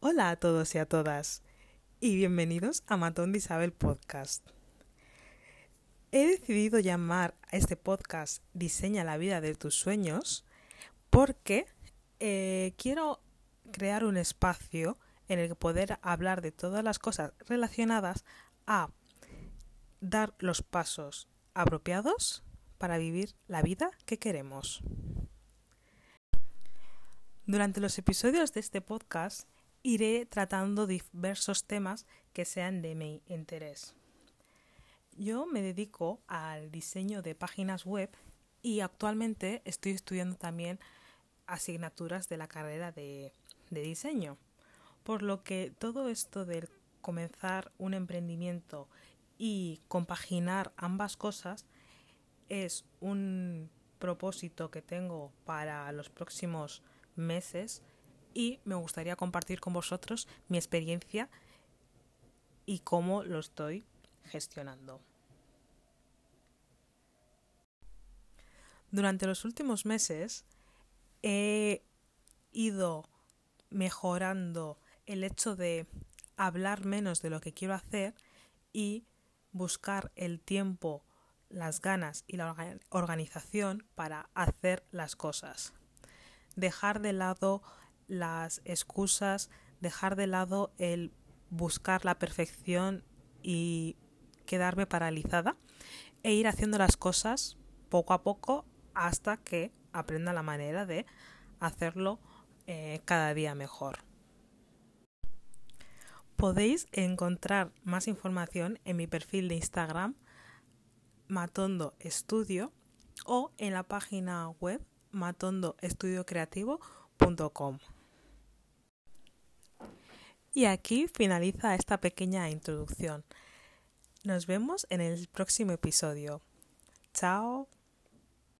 Hola a todos y a todas y bienvenidos a Matón de Isabel Podcast. He decidido llamar a este podcast Diseña la vida de tus sueños porque eh, quiero crear un espacio en el que poder hablar de todas las cosas relacionadas a dar los pasos apropiados para vivir la vida que queremos. Durante los episodios de este podcast iré tratando diversos temas que sean de mi interés. Yo me dedico al diseño de páginas web y actualmente estoy estudiando también asignaturas de la carrera de, de diseño. Por lo que todo esto de comenzar un emprendimiento y compaginar ambas cosas es un propósito que tengo para los próximos meses y me gustaría compartir con vosotros mi experiencia y cómo lo estoy gestionando. Durante los últimos meses he ido mejorando el hecho de hablar menos de lo que quiero hacer y buscar el tiempo, las ganas y la organización para hacer las cosas. Dejar de lado las excusas, dejar de lado el buscar la perfección y quedarme paralizada e ir haciendo las cosas poco a poco hasta que aprenda la manera de hacerlo eh, cada día mejor. Podéis encontrar más información en mi perfil de Instagram Matondo Estudio o en la página web matondoestudiocreativo.com. Y aquí finaliza esta pequeña introducción. Nos vemos en el próximo episodio. Chao.